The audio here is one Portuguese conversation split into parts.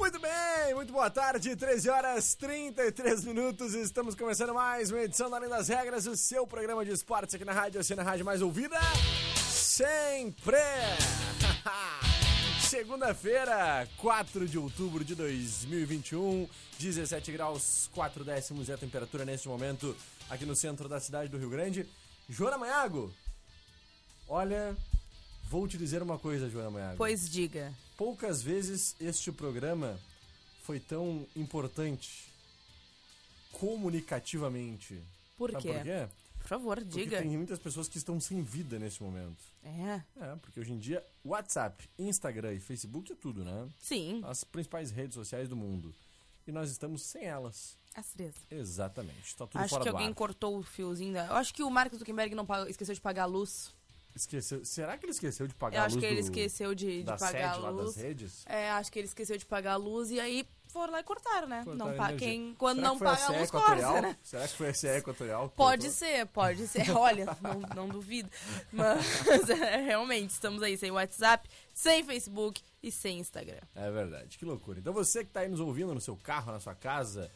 Muito bem, muito boa tarde, 13 horas 33 minutos. Estamos começando mais uma edição da Além das Regras, o seu programa de esportes aqui na rádio, assim, na rádio mais ouvida. Sempre! Segunda-feira, 4 de outubro de 2021, 17 graus 4 décimos é a temperatura neste momento aqui no centro da cidade do Rio Grande. Joana Maiago, olha, vou te dizer uma coisa, Joana Maiago. Pois diga. Poucas vezes este programa foi tão importante comunicativamente. Por Sabe quê? por quê? Por favor, Porque diga. tem muitas pessoas que estão sem vida nesse momento. É, É, porque hoje em dia, WhatsApp, Instagram e Facebook é tudo, né? sim, As principais redes sociais do mundo. E nós estamos sem elas. a certeza. Exatamente. Tá tudo Acho fora que do alguém ar. cortou o fiozinho. Da... Eu acho que o Mark Zuckerberg não pagou- esqueceu de pagar a luz. Esqueceu. Será que ele esqueceu de pagar Eu a acho luz que ele do- esqueceu de, de da pagar sede a lá das luz. redes? É, acho que ele esqueceu de pagar a luz e aí foram lá e cortaram, né? Cortaram não a pa... energia. Quem, quando Será não que foi a paga a luz, Equatorial? corta, né? Será que foi a CE Equatorial? que Pode cortou? ser, pode ser. Olha, não, não duvido. Mas é, realmente, estamos aí sem WhatsApp, sem Facebook e sem Instagram. É verdade, que loucura. Então você que tá aí nos ouvindo no seu carro, na sua casa,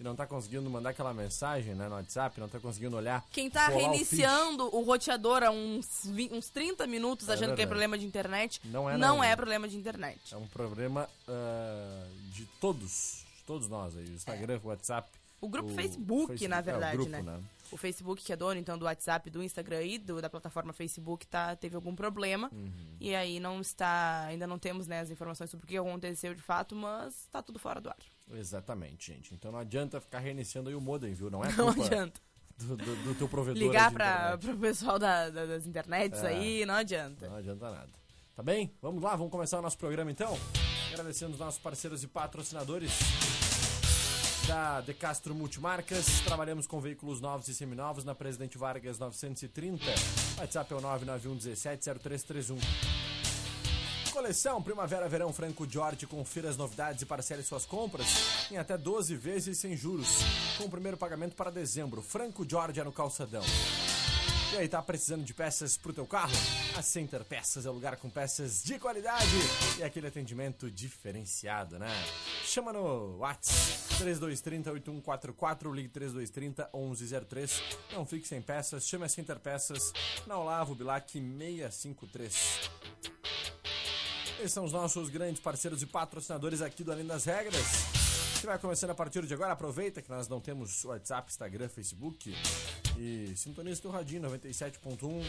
e não tá conseguindo mandar aquela mensagem né, no WhatsApp, não tá conseguindo olhar. Quem tá rolar o reiniciando o, roteador há uns, vi- uns 30 minutos É achando que é verdade. problema de internet, Não é, não não. é problema de internet. É um problema ah, de todos, de todos nós aí. O Instagram, o WhatsApp. O grupo o Facebook, na é, verdade, grupo, né? O Facebook, que é dono então do WhatsApp, do Instagram e do- da plataforma Facebook, tá, teve algum problema. Uhum. E aí não está. Ainda não temos né, as informações sobre o que aconteceu de fato, mas tá tudo fora do ar. Exatamente, gente. Então não adianta ficar reiniciando aí o modem, viu? Não é Não culpa adianta. do, do, do teu provedor. Ligar internet. pro pessoal da- da- das internets É. aí, não adianta. Não adianta nada. Tá bem? Vamos lá, vamos começar o nosso programa então. Agradecendo os nossos parceiros e patrocinadores da De Castro Multimarcas. Trabalhamos com veículos novos e seminovos na Presidente Vargas 930. WhatsApp é o 991170331. Coleção Primavera Verão Franco Jorge. Confira as novidades e parcele suas compras em até 12 vezes sem juros. Com o primeiro pagamento para dezembro. Franco Jorge é no Calçadão. E aí, tá precisando de peças pro teu carro? A Center Peças é o lugar com peças de qualidade e aquele atendimento diferenciado, né? Chama no WhatsApp 3230-8144, ligue 3230-1103. Não fique sem peças, chame a Center Peças na Olavo Bilac 653. Esses são os nossos grandes parceiros e patrocinadores aqui do Além das Regras. Que vai começando a partir de agora. Aproveita que nós não temos WhatsApp, Instagram, Facebook. E sintoniza teu radinho 97.1.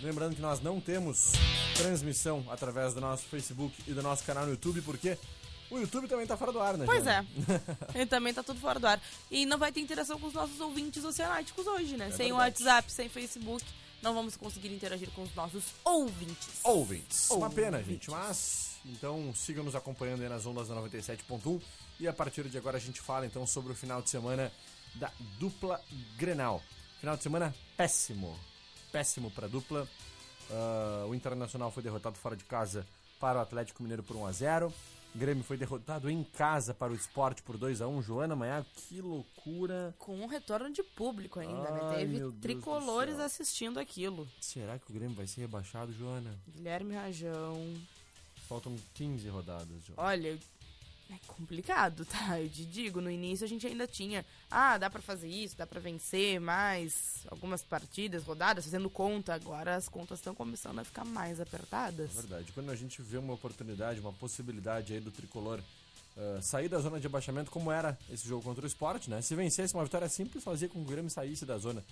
Lembrando que nós não temos transmissão através do nosso Facebook e do nosso canal no YouTube, porque o YouTube também tá fora do ar, né? Pois Jana? é. E também tá tudo fora do ar. E não vai ter interação com os nossos ouvintes oceanáticos hoje, né? sem É verdade. WhatsApp, sem Facebook, não vamos conseguir interagir com os nossos ouvintes. ouvintes. Uma Ouvintes. pena, gente, mas então sigam nos acompanhando aí nas ondas da 97.1 e a partir de agora a gente fala então sobre o final de semana da dupla Grenal. Final de semana péssimo, péssimo para dupla. Ah, o Internacional foi derrotado fora de casa para o Atlético Mineiro por 1 a 0. O Grêmio foi derrotado em casa para o Esporte por 2 a 1. Joana Manhã, que loucura. Com um retorno de público ainda, Ai, né? Teve tricolores assistindo aquilo. Será que o Grêmio vai ser rebaixado, Joana? Guilherme Rajão. Faltam 15 rodadas, Joana. Olha, é complicado, tá? Eu te digo, no início a gente ainda tinha. Ah, dá pra fazer isso, dá pra vencer mais algumas partidas, rodadas, fazendo conta. Agora as contas estão começando a ficar mais apertadas. É verdade. Quando a gente vê uma oportunidade, uma possibilidade aí do tricolor ah, sair da zona de abaixamento, como era esse jogo contra o esporte, né? Se vencesse uma vitória simples, fazia com que o Grêmio saísse da zona.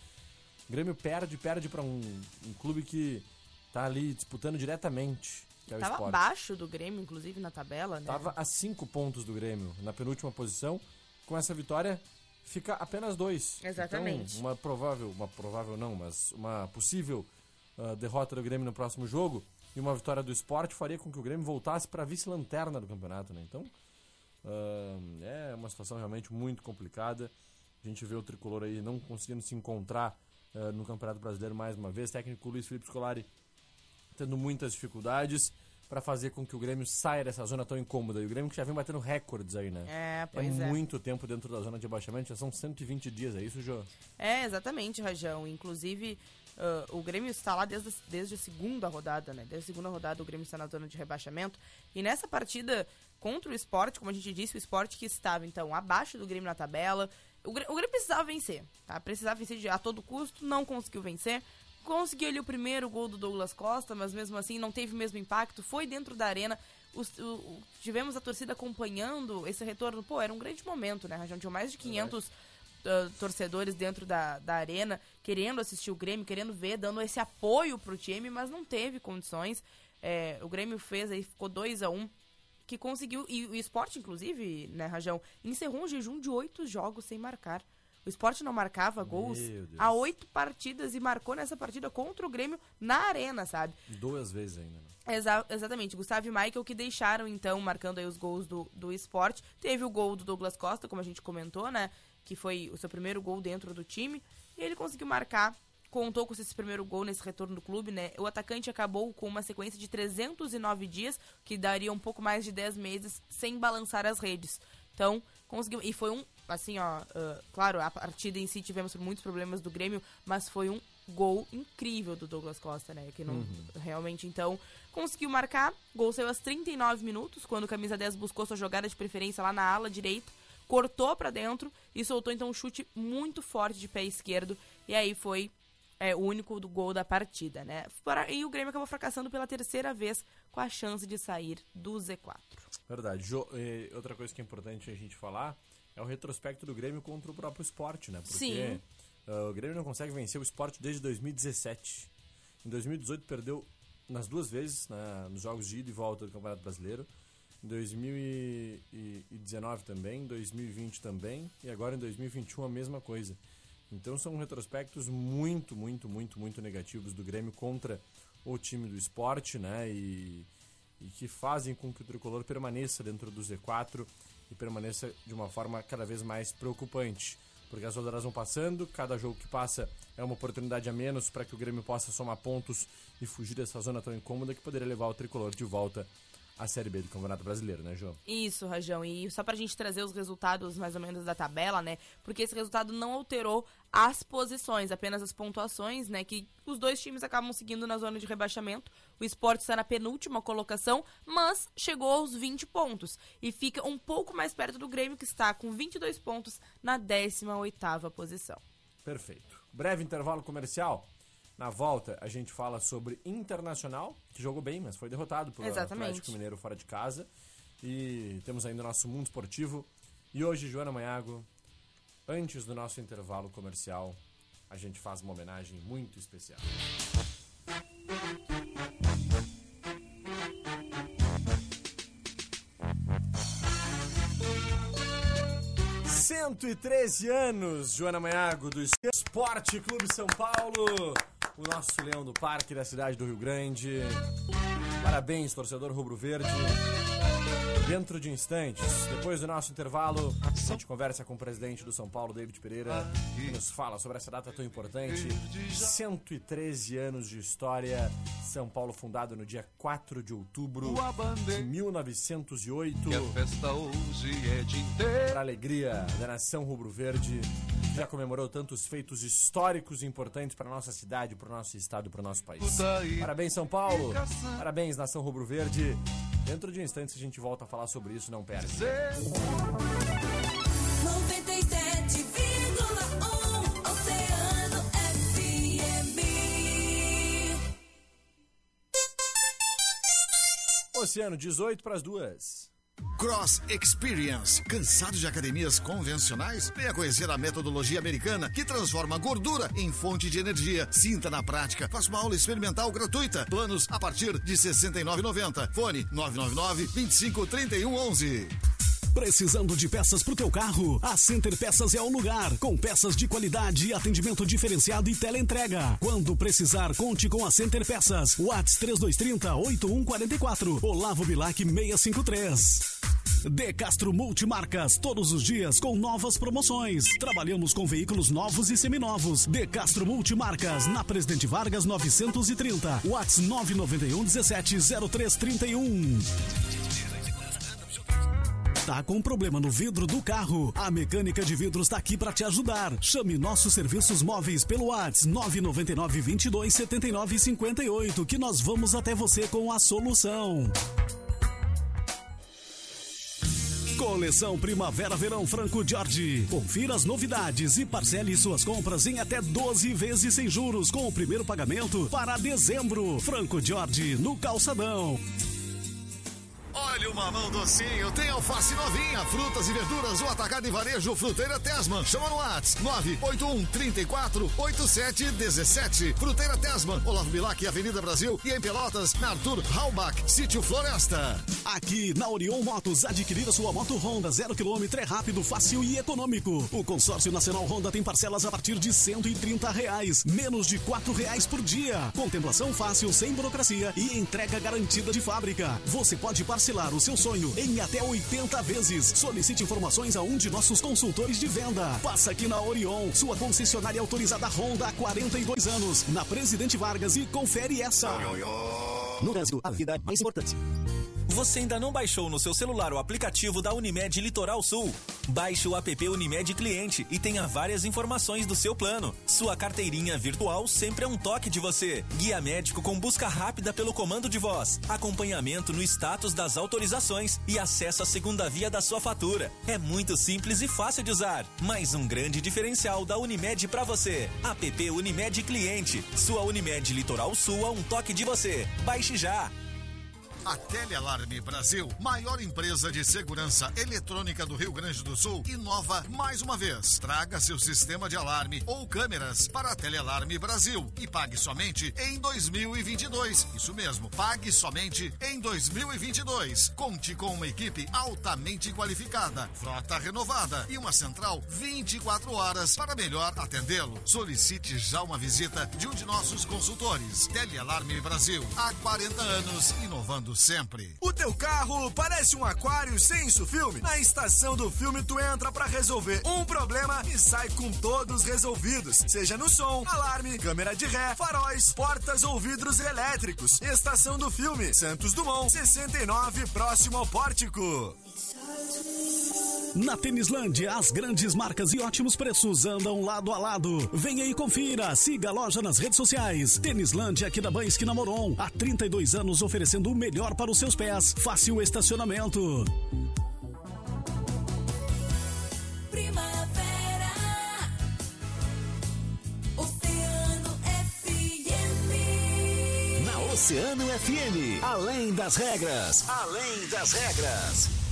O Grêmio perde, perde para um, um clube que tá ali disputando diretamente que é o Tava Sport. abaixo do Grêmio, inclusive, na tabela, né? Tava a cinco pontos do Grêmio, na penúltima posição. Com essa vitória, fica apenas dois. Exatamente. Então, uma provável, uma provável não, mas uma possível ah, derrota do Grêmio no próximo jogo e uma vitória do esporte faria com que o Grêmio voltasse para vice-lanterna do campeonato, né? Então, ah, é uma situação realmente muito complicada. A gente vê o tricolor aí não conseguindo se encontrar ah, no Campeonato Brasileiro mais uma vez. técnico Luiz Felipe Scolari tendo muitas dificuldades para fazer com que o Grêmio saia dessa zona tão incômoda. E o Grêmio que já vem batendo recordes aí, né? É, pois é. muito tempo dentro da zona de abaixamento, já são 120 dias, é isso, Jô? É, exatamente, Rajão. Inclusive, ah, o Grêmio está lá desde, a- desde a segunda rodada, né? Desde a segunda rodada o Grêmio está na zona de rebaixamento. E nessa partida contra o esporte, como a gente disse, o esporte que estava, então, abaixo do Grêmio na tabela. O Grêmio, precisava vencer, tá? Precisava vencer a todo custo, não conseguiu vencer. Conseguiu ali o primeiro gol do Douglas Costa, mas mesmo assim não teve o mesmo impacto. Foi dentro da arena. Os- o- o- tivemos a torcida acompanhando esse retorno. Pô, era um grande momento, né, Rajão? Tinha mais de 500 uh, torcedores dentro da, da arena, querendo assistir o Grêmio, querendo ver, dando esse apoio pro time, mas não teve condições. É, o Grêmio fez aí, ficou 2 a 1 que conseguiu, e o esporte, inclusive, né, Rajão, encerrou um jejum de oito jogos sem marcar. O esporte não marcava gols há oito partidas e marcou nessa partida contra o Grêmio na arena, sabe? Duas vezes ainda, né? Exa- exatamente, Gustavo e Michael que deixaram então, marcando aí os gols do, do esporte. Teve o gol do Douglas Costa, como a gente comentou, né? Que foi o seu primeiro gol dentro do time. E ele conseguiu marcar, contou com esse primeiro gol nesse retorno do clube, né? O atacante acabou com uma sequência de 309 dias, que daria um pouco mais de 10 meses sem balançar as redes. Então, conseguiu. E foi um, assim, ó, ah, claro, a partida em si tivemos muitos problemas do Grêmio, mas foi um gol incrível do Douglas Costa, né? Que não realmente então conseguiu marcar. Gol saiu aos 39 minutos, quando o camisa 10 buscou sua jogada de preferência lá na ala direita, cortou pra dentro e soltou então um chute muito forte de pé esquerdo e aí foi é, o único do gol da partida, né? Para- E o Grêmio acabou fracassando pela terceira vez com a chance de sair do Z4. Verdade. Eh, outra coisa que é importante a gente falar é o retrospecto do Grêmio contra o próprio esporte, né? Porque Sim. ah, o Grêmio não consegue vencer o esporte desde 2017. Em 2018 perdeu nas duas vezes, né, nos jogos de ida e volta do Campeonato Brasileiro. Em 2019 também, em 2020 também, e agora em 2021 a mesma coisa. Então são retrospectos muito, muito, muito, muito negativos do Grêmio contra o time do esporte, né? E, e que fazem com que o tricolor permaneça dentro do Z4 e permaneça de uma forma cada vez mais preocupante. Porque as rodadas vão passando, cada jogo que passa é uma oportunidade a menos para que o Grêmio possa somar pontos e fugir dessa zona tão incômoda que poderia levar o tricolor de volta à Série B do Campeonato Brasileiro, né, João? Isso, Rajão. E só pra gente trazer os resultados mais ou menos da tabela, né? Porque esse resultado não alterou as posições, apenas as pontuações, né? Que os dois times acabam seguindo na zona de rebaixamento. O Sport está na penúltima colocação, mas chegou aos 20 pontos. E fica um pouco mais perto do Grêmio, que está com 22 pontos na 18ª posição. Perfeito. Breve intervalo comercial. Na volta, a gente fala sobre Internacional, que jogou bem, mas foi derrotado pelo Exatamente. Atlético Mineiro fora de casa. E temos ainda o nosso Mundo Esportivo. E hoje, Joana Manhago, antes do nosso intervalo comercial, a gente faz uma homenagem muito especial. 113 anos, Joana Manhago, do Esporte Clube São Paulo, o nosso leão do parque da cidade do Rio Grande. Parabéns, torcedor rubro-verde. Dentro de instantes, depois do nosso intervalo, a gente conversa com o presidente do São Paulo, David Pereira, que nos fala sobre essa data tão importante. 113 anos de história. São Paulo fundado no dia 4 de outubro de 1908. festa hoje é. Para a alegria da nação rubro-verde, já comemorou tantos feitos históricos e importantes para nossa cidade, para o nosso estado e para o nosso país. Parabéns, São Paulo! Parabéns, nação rubro-verde! Dentro de instantes a gente volta a falar sobre isso, não perde. 97,1 Oceano FM. Oceano, 18 para as duas. Cross Experience. Cansado de academias convencionais? Venha conhecer a metodologia americana que transforma gordura em fonte de energia. Sinta na prática. Faça uma aula experimental gratuita. Planos a partir de R$ 69,90. Fone 999 25 31 11. Precisando de peças pro teu carro? A Center Peças é o lugar. Com peças de qualidade, atendimento diferenciado e teleentrega. Quando precisar, conte com a Center Peças. Whats 3230 8144. Olavo Bilac 653. De Castro Multimarcas, todos os dias com novas promoções. Trabalhamos com veículos novos e seminovos. De Castro Multimarcas, na Presidente Vargas 930. Whats 991 17 0331. Tá com problema no vidro do carro? A mecânica de vidros está aqui para te ajudar. Chame nossos serviços móveis pelo WhatsApp 999 22 79 58 que nós vamos até você com a solução. Coleção Primavera Verão Franco Jorge. Confira as novidades e parcele suas compras em até 12 vezes sem juros com o primeiro pagamento para dezembro. Franco Jorge no Calçadão. Olha o mamão docinho, tem alface novinha, frutas e verduras, o atacado e varejo, fruteira Tesman. Chama no Whats 981 34 87 17. Fruteira Tesman, Olavo Bilac, Avenida Brasil e em Pelotas, na Arthur Halbach, Sítio Floresta. Aqui na Orion Motos, adquirir a sua moto Honda zero quilômetro é rápido, fácil e econômico. O consórcio nacional Honda tem parcelas a partir de 130 reais, menos de quatro reais por dia. Contemplação fácil, sem burocracia e entrega garantida de fábrica. Você pode parcelar o seu sonho em até 80 vezes. Solicite informações a um de nossos consultores de venda. Passa aqui na Orion, sua concessionária autorizada Honda há 42 anos, na Presidente Vargas e confere essa. No Brasil, a vida é mais importante. Você ainda não baixou no seu celular o aplicativo da Unimed Litoral Sul? Baixe o app Unimed Cliente e tenha várias informações do seu plano. Sua carteirinha virtual sempre é um toque de você. Guia médico com busca rápida pelo comando de voz, acompanhamento no status das autorizações e acesso à segunda via da sua fatura. É muito simples e fácil de usar. Mais um grande diferencial da Unimed para você. App Unimed Cliente. Sua Unimed Litoral Sul a um toque de você. Baixe já. A Telealarme Brasil, maior empresa de segurança eletrônica do Rio Grande do Sul, inova mais uma vez. Traga seu sistema de alarme ou câmeras para a Telealarme Brasil e pague somente em 2022. Isso mesmo, pague somente em 2022. Conte com uma equipe altamente qualificada, frota renovada e uma central 24 horas para melhor atendê-lo. Solicite já uma visita de um de nossos consultores. Telealarme Brasil, há 40 anos, inovando sempre. O teu carro parece um aquário sem filme? Na estação do filme tu entra pra resolver um problema e sai com todos resolvidos, seja no som, alarme, câmera de ré, faróis, portas ou vidros elétricos. Estação do filme, Santos Dumont, 69, próximo ao pórtico. Na Tênislândia, as grandes marcas e ótimos preços andam lado a lado. Venha e confira. Siga a loja nas redes sociais. Tênislândia aqui da que namoram. Há 32 anos oferecendo o melhor para os seus pés. Fácil estacionamento. Primavera. Oceano FM. Na Oceano FM, além das regras, além das regras.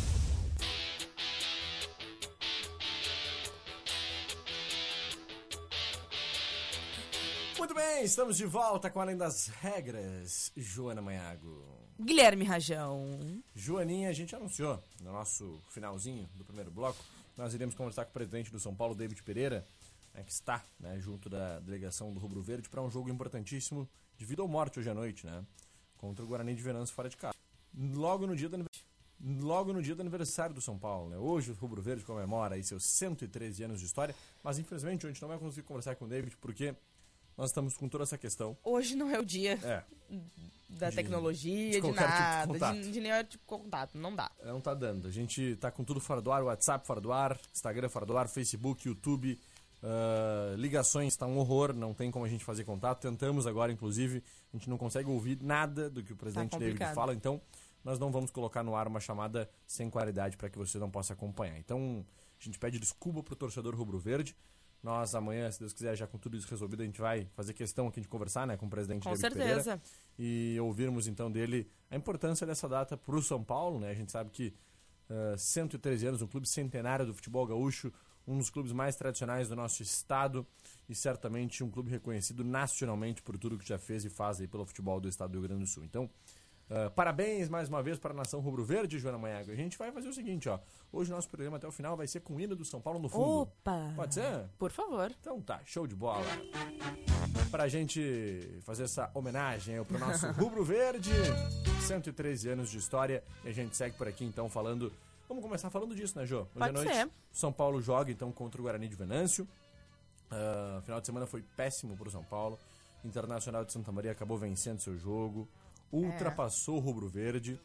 Muito bem, estamos de volta com Além das Regras, Joana Manhago. Guilherme Rajão. Joaninha, a gente anunciou no nosso finalzinho do primeiro bloco, nós iremos conversar com o presidente do São Paulo, David Pereira, né, que está né, junto da delegação do Rubro Verde para um jogo importantíssimo de vida ou morte hoje à noite, né? Contra o Guarani de Venâncio fora de casa. Logo no dia do aniversário. Logo no dia do aniversário do São Paulo, né? Hoje o Rubro Verde comemora aí seus 113 anos de história, mas infelizmente a gente não vai conseguir conversar com o David porque nós estamos com toda essa questão. Hoje não é o dia É, da De- tecnologia, de de, qualquer tipo de nada, de, de nenhum tipo de contato. Não dá. não tá dando. A gente tá com tudo fora do ar, WhatsApp fora do ar, Instagram fora do ar, Facebook, YouTube, ah, ligações tá um horror, não tem como a gente fazer contato. Tentamos agora, inclusive, a gente não consegue ouvir nada do que o presidente David complicado. fala, então nós não vamos colocar no ar uma chamada sem qualidade para que você não possa acompanhar. Então, a gente pede desculpa pro torcedor rubro-verde. Nós amanhã, se Deus quiser, já com tudo isso resolvido, a gente vai fazer questão aqui de conversar, né, com o presidente Com David Pereira certeza. e ouvirmos então dele a importância dessa data para o São Paulo, né? A gente sabe que uh, 113 anos, um clube centenário do futebol gaúcho, um dos clubes mais tradicionais do nosso estado e certamente um clube reconhecido nacionalmente por tudo que já fez e faz aí pelo futebol do estado do Rio Grande do Sul. Então, uh, parabéns mais uma vez para a nação rubro-verde, Joana Manhago. A gente vai fazer o seguinte, ó. Hoje o nosso programa até o final vai ser com o hino do São Paulo no fundo. Opa! Pode ser? Por favor. Então tá, show de bola. Pra gente fazer essa homenagem aí pro nosso rubro-verde, 113 anos de história, e a gente segue por aqui então falando Vamos começar falando disso, né, Jô? Hoje Pode à noite, ser. São Paulo joga então contra o Guarani de Venâncio. Uh, final de semana foi péssimo pro São Paulo. Internacional de Santa Maria acabou vencendo seu jogo. Ultrapassou o Rubro Verde.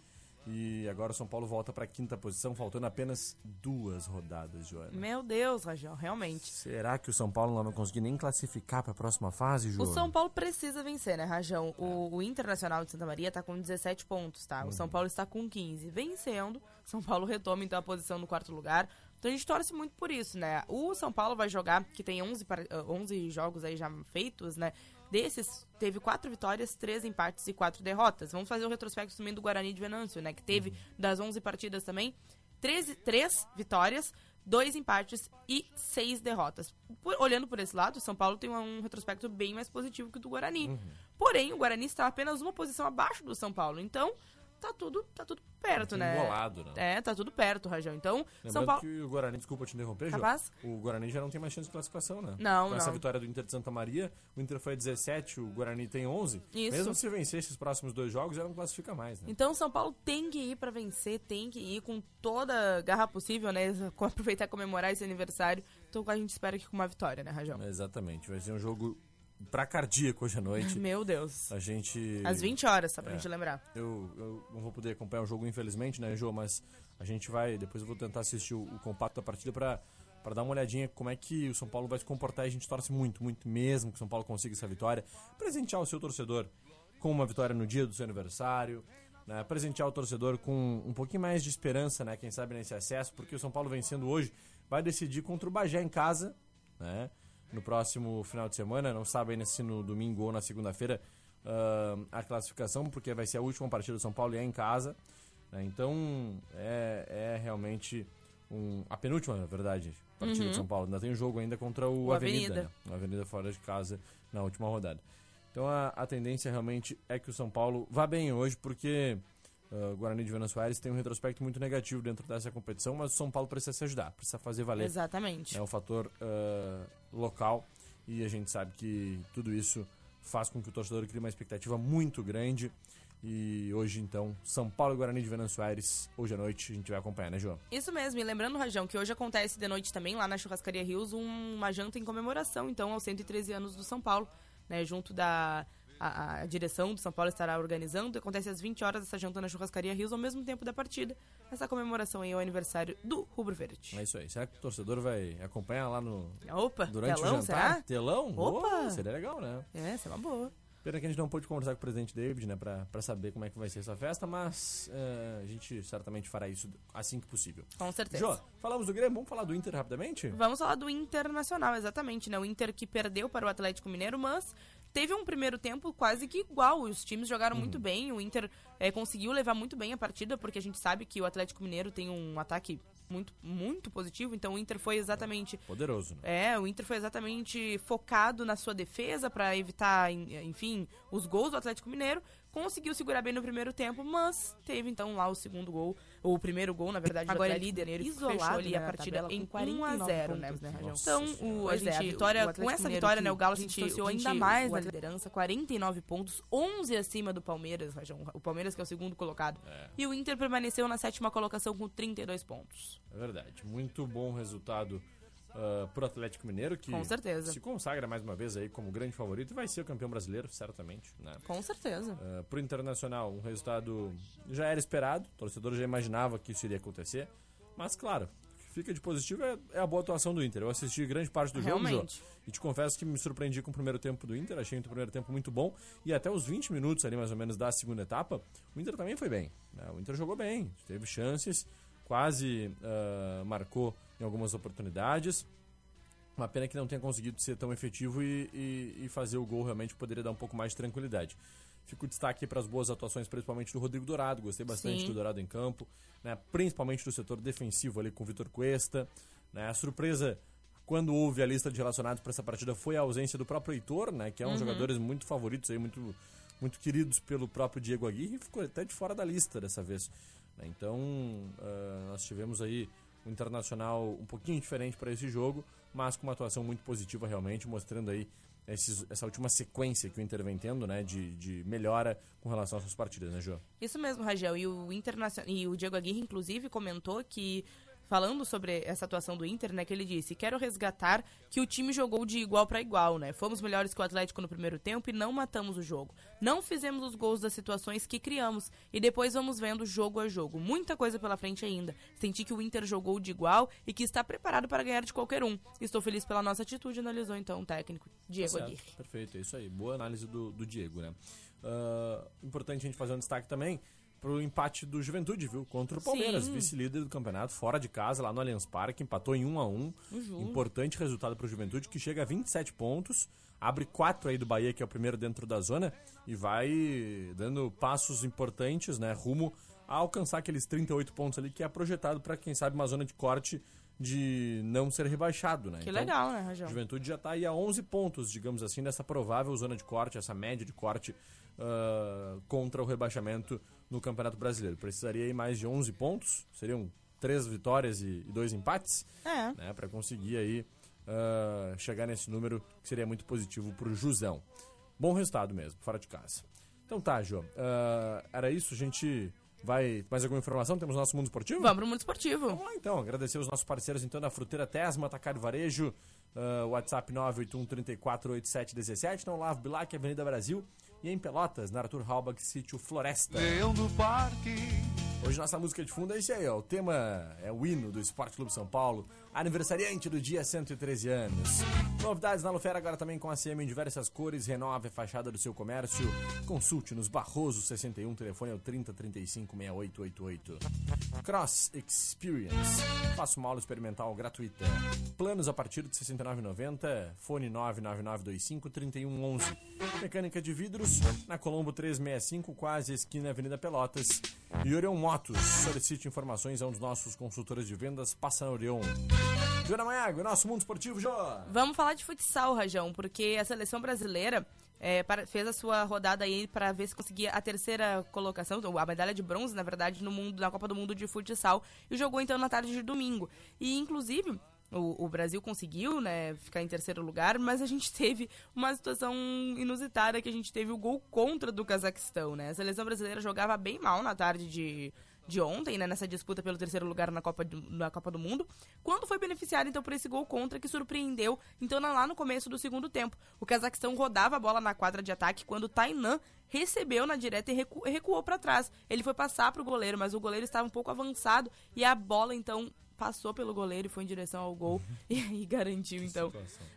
E agora o São Paulo volta para quinta posição, faltando apenas duas rodadas, Joana. Meu Deus, Rajão, realmente. Será que o São Paulo não vai conseguir nem classificar para a próxima fase, O Joana? São Paulo precisa vencer, né, Rajão? O, o Internacional de Santa Maria tá com 17 pontos, tá? O São Paulo está com 15. Vencendo, São Paulo retoma então a posição no quarto lugar. Então a gente torce muito por isso, né? O São Paulo vai jogar, que tem 11, par- ah, 11 jogos aí já feitos, né? Desses, teve quatro vitórias, três empates e quatro derrotas. Vamos fazer o retrospecto também do Guarani de Venâncio, né? Que teve, das 11 partidas também, 13, três vitórias, dois empates e seis derrotas. Por- olhando por esse lado, o São Paulo tem um, um retrospecto bem mais positivo que o do Guarani. Porém, o Guarani está apenas uma posição abaixo do São Paulo. Então, tá tudo, tá tudo perto, né? Embolado, né? É, tá tudo perto, Rajão. Então, Lembrando São Paulo. que o Guarani, desculpa te interromper, Jô, Capaz? o Guarani já não tem mais chance de classificação, né? Não, Com essa não. vitória do Inter de Santa Maria, o Inter foi a 17, o Guarani tem 11. Isso. Mesmo se vencer esses próximos dois jogos, já não classifica mais, né? Então, São Paulo tem que ir pra vencer, tem que ir com toda a garra possível, né? Aproveitar e comemorar esse aniversário. Então, a gente espera que com uma vitória, né, Rajão? Exatamente, vai ser um jogo pra cardíaco hoje à noite. Meu Deus. A gente... Às 20 horas, só pra É. gente lembrar. Eu, eu não vou poder acompanhar o jogo, infelizmente, né, Jô? Mas a gente vai. Depois eu vou tentar assistir o, o compacto da partida pra, pra dar uma olhadinha como é que o São Paulo vai se comportar. E a gente torce muito, muito mesmo que o São Paulo consiga essa vitória. Presentear o seu torcedor com uma vitória no dia do seu aniversário. Né, presentear o torcedor com um pouquinho mais de esperança, né? Quem sabe nesse acesso, porque o São Paulo vencendo hoje vai decidir contra o Bagé em casa, né? No próximo final de semana, não sabe ainda se no domingo ou na segunda-feira ah, a classificação, porque vai ser a última partida do São Paulo e é em casa. né? Então é, é realmente um, a penúltima, na verdade, partida do São Paulo. Ainda tem um jogo ainda contra o, Uhum. O Avenida. Avenida. né? Avenida fora de casa na última rodada. Então a, a tendência realmente é que o São Paulo vá bem hoje, porque o Guarani de Venâncio Aires tem um retrospecto muito negativo dentro dessa competição, mas o São Paulo precisa se ajudar, precisa fazer valer Exatamente. é um fator ah, local e a gente sabe que tudo isso faz com que o torcedor crie uma expectativa muito grande. E hoje, então, São Paulo e Guarani de Venâncio Aires, hoje à noite, a gente vai acompanhar, né, João? Isso mesmo, e lembrando, Rajão, que hoje acontece de noite também, lá na Churrascaria Rios, um- uma janta em comemoração, então, aos 113 anos do São Paulo, né, junto da... A, a direção do São Paulo estará organizando, acontece às 20 horas essa janta na Churrascaria Rios, ao mesmo tempo da partida, essa comemoração aí ao aniversário do Rubro Verde. É isso aí. Será que o torcedor vai acompanhar lá no Opa, durante telão, o jantar? será? Telão? Opa! Oh, seria legal, né? É, essa é uma boa. Pena que a gente não pôde conversar com o presidente David, né, pra, pra saber como é que vai ser essa festa, mas eh, a gente certamente fará isso assim que possível. Com certeza. Jô, falamos do Grêmio, vamos falar do Inter rapidamente? Vamos falar do Internacional, exatamente, né? O Inter que perdeu para o Atlético Mineiro, mas teve um primeiro tempo quase que igual. Os times jogaram muito bem, o Inter eh, conseguiu levar muito bem a partida, porque a gente sabe que o Atlético Mineiro tem um ataque muito, muito positivo, então o Inter foi exatamente Poderoso, né? é, o Inter foi exatamente focado na sua defesa para evitar, en- enfim, os gols do Atlético Mineiro. Conseguiu segurar bem no primeiro tempo, mas teve então lá o segundo gol, ou o primeiro gol, na verdade, Agora é líder, que isolado, fechou ali né, a partida em com 49 1 a 0, pontos, né, né, Rajão? Então, o, a Pois é, gente, o vitória, com essa vitória, né, o Galo a se gente- distanciou a ainda gente- mais na liderança, 49 pontos, 11 acima do Palmeiras, Rajão. O Palmeiras que é o segundo colocado. E o Inter permaneceu na sétima colocação com 32 pontos. É verdade. Muito bom resultado uh, pro Atlético Mineiro, que Com certeza. se consagra mais uma vez aí como grande favorito e vai ser o campeão brasileiro, certamente. Né? Com certeza. Uh, pro Internacional, um resultado já era esperado, o torcedor já imaginava que isso iria acontecer, mas claro, o que fica de positivo é, é a boa atuação do Inter. Eu assisti grande parte do jogo, Jô, e te confesso que me surpreendi com o primeiro tempo do Inter, achei o primeiro tempo muito bom, e até os 20 minutos ali mais ou menos da segunda etapa, o Inter também foi bem. né? O Inter jogou bem, teve chances, quase ah, marcou em algumas oportunidades. Uma pena que não tenha conseguido ser tão efetivo e, e- e fazer o gol realmente poderia dar um pouco mais de tranquilidade. Fica o destaque para as boas atuações, principalmente do Rodrigo Dourado. Gostei bastante Sim. do Dourado em campo, né? principalmente do setor defensivo ali com o Vitor Cuesta. Né? A surpresa, quando houve a lista de relacionados para essa partida, foi a ausência do próprio Heitor, né? que é um dos jogadores muito favoritos, aí, muito, muito queridos pelo próprio Diego Aguirre, e ficou até de fora da lista dessa vez. né? Então, ah, nós tivemos aí internacional um pouquinho diferente para esse jogo, mas com uma atuação muito positiva realmente, mostrando aí esses- essa última sequência que o Inter vem tendo, né, de, de melhora com relação às suas partidas, né, João? Isso mesmo, Rangel. E o Internacional e o Diego Aguirre, inclusive, comentou que falando sobre essa atuação do Inter, né, que ele disse: "Quero resgatar que o time jogou de igual para igual, né? Fomos melhores que o Atlético no primeiro tempo e não matamos o jogo. Não fizemos os gols das situações que criamos e depois vamos vendo jogo a jogo. Muita coisa pela frente ainda. Senti que o Inter jogou de igual e que está preparado para ganhar de qualquer um. Estou feliz pela nossa atitude", analisou então o técnico Diego Certo, Aguirre. Perfeito, é isso aí. Boa análise do, do Diego, né? Ah, importante a gente fazer um destaque também pro empate do Juventude, viu? Contra o Palmeiras, vice-líder do campeonato, fora de casa, lá no Allianz Parque, empatou em 1 a 1 Importante resultado pro Juventude, que chega a 27 pontos, abre 4 aí do Bahia, que é o primeiro dentro da zona, e vai dando passos importantes, né? Rumo a alcançar aqueles 38 pontos ali, que é projetado para quem sabe, uma zona de corte de não ser rebaixado, né? Que Então, legal, né, Rangel? Juventude já está aí a 11 pontos, digamos assim, nessa provável zona de corte, essa média de corte ah, contra o rebaixamento no Campeonato Brasileiro. Precisaria aí mais de 11 pontos, seriam três vitórias e, e dois empates, É. né, para conseguir aí ah, chegar nesse número que seria muito positivo para o Jusão. Bom resultado mesmo, fora de casa. Então tá, Jô. ah, era isso, a gente vai... Mais alguma informação? Temos nosso mundo esportivo? Vamos pro mundo esportivo. Vamos lá então, agradecer os nossos parceiros então da Fruteira Tesma, Atacar e Varejo, ah, WhatsApp 981 34 8717, no Olavo Bilac, Avenida Brasil, e em Pelotas, na Arthur Halbach, Sítio Floresta. Leão do Parque. Hoje nossa música de fundo é esse aí, ó. O tema é o hino do Esporte Clube São Paulo, aniversariante do dia 113 anos. Novidades na Lufera agora também com a CM em diversas cores, renove a fachada do seu comércio. Consulte nos Barroso 61, telefone é o 3035 6888. Cross Experience, faça uma aula experimental gratuita. Planos a partir de R$ 69,90, fone 99925 3111. Mecânica de vidros, na Colombo 365, quase esquina Avenida Pelotas. E Orion Motos, solicite informações a um dos nossos consultores de vendas, passa na Orion. Joana Maiago, nosso mundo esportivo, Jô! Vamos falar de futsal, Rajão, porque a seleção brasileira é, para- fez a sua rodada aí para ver se conseguia a terceira colocação, a medalha de bronze, na verdade, no mundo, na Copa do Mundo de Futsal, e jogou então na tarde de domingo. E inclusive. O, o Brasil conseguiu, né, ficar em terceiro lugar, mas a gente teve uma situação inusitada que a gente teve o gol contra do Cazaquistão, né? A seleção brasileira jogava bem mal na tarde de, de ontem, né, nessa disputa pelo terceiro lugar na Copa, do, na Copa do Mundo, quando foi beneficiado então por esse gol contra que surpreendeu então lá no começo do segundo tempo. O Cazaquistão rodava a bola na quadra de ataque quando o Tainan recebeu na direta e recu- recuou para trás. Ele foi passar pro goleiro, mas o goleiro estava um pouco avançado e a bola então passou pelo goleiro e foi em direção ao gol e aí garantiu então.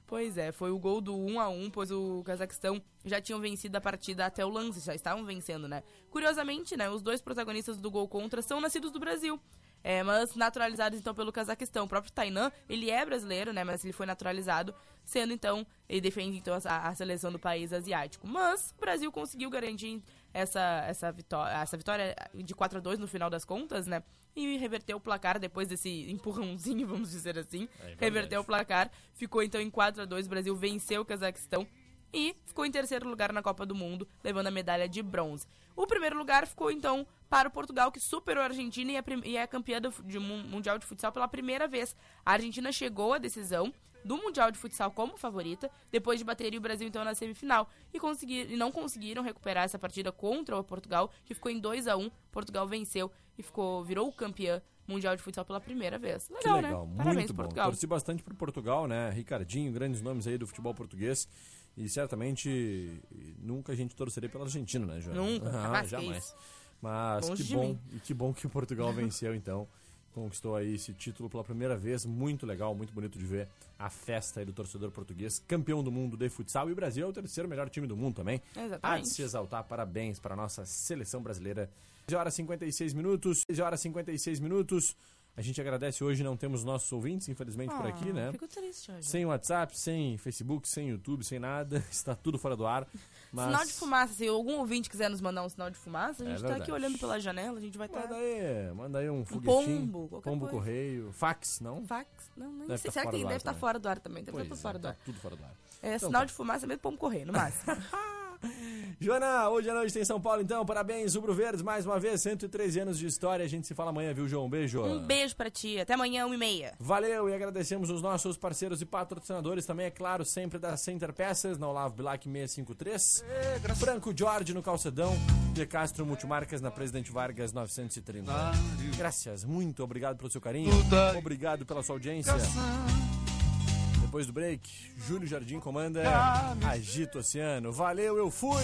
Pois é, foi o gol do 1 a 1 pois o Cazaquistão já tinham vencido a partida até o lance, já estavam vencendo, né? Curiosamente, né, os dois protagonistas do gol contra são nascidos do Brasil. É, mas naturalizados então pelo Cazaquistão. O próprio Tainan, ele é brasileiro, né? Mas ele foi naturalizado, sendo então, ele defende então a, a seleção do país asiático. Mas o Brasil conseguiu garantir essa, essa, vitória, essa vitória de 4 a 2 no final das contas, né? E reverteu o placar depois desse empurrãozinho, vamos dizer assim. reverteu o placar, ficou então em 4 a 2 O Brasil venceu o Cazaquistão e ficou em terceiro lugar na Copa do Mundo, levando a medalha de bronze. O primeiro lugar ficou então para o Portugal, que superou a Argentina e é, é campeã do, de mun- Mundial de Futsal pela primeira vez. A Argentina chegou à decisão do Mundial de Futsal como favorita, depois de bater o Brasil então na semifinal. E, conseguir, e não conseguiram recuperar essa partida contra o Portugal, que ficou em 2 a 1 Portugal venceu e ficou virou campeã mundial de futsal pela primeira vez. Que Legal, legal, né? Parabéns, muito bom. Portugal. Torci bastante pro Portugal, né? Ricardinho, grandes nomes aí do futebol português. E certamente nunca a gente torceria pela Argentina, né, João? Nunca, ah, jamais. Mas Longe que bom, e que bom que o Portugal venceu então. Conquistou aí esse título pela primeira vez, muito legal, muito bonito de ver a festa aí do torcedor português, campeão do mundo de futsal e o Brasil é o terceiro melhor time do mundo também. Há de Exatamente. se exaltar, parabéns para a nossa seleção brasileira. 10 horas e 56 minutos, 10 horas e 56 minutos. A gente agradece hoje, não temos nossos ouvintes, infelizmente, por aqui, Ah, né? Fico triste hoje. Sem WhatsApp, sem Facebook, sem YouTube, sem nada. Está tudo fora do ar. Mas... Sinal de fumaça, se algum ouvinte quiser nos mandar um sinal de fumaça, a É gente tá verdade. aqui olhando pela janela, a gente vai estar. Manda aí, manda aí um foguetinho. pombo, qualquer pombo coisa. correio, fax, não? Fax? Não, Deve sei. tá Será que do deve estar também. fora do ar também? Deve estar é, fora do tá ar. tudo fora do ar. É, Então sinal tá. de fumaça é mesmo pombo correr, no máximo. Joana, hoje à noite tem São Paulo, então. Parabéns, Rubro Verdes, mais uma vez, 113 anos de história. A gente se fala amanhã, viu, João? Um beijo. um beijo pra ti. Até amanhã, uma e meia. Valeu e agradecemos os nossos parceiros e patrocinadores também, é claro, sempre da Center Peças, na Olavo Bilac 653, Franco Jorge no Calçadão, de Castro Multimarcas na Presidente Vargas 930. Graças, muito obrigado pelo seu carinho, obrigado pela sua audiência. Depois do break, Júlio Jardim comanda Agito Oceano. Valeu, eu fui!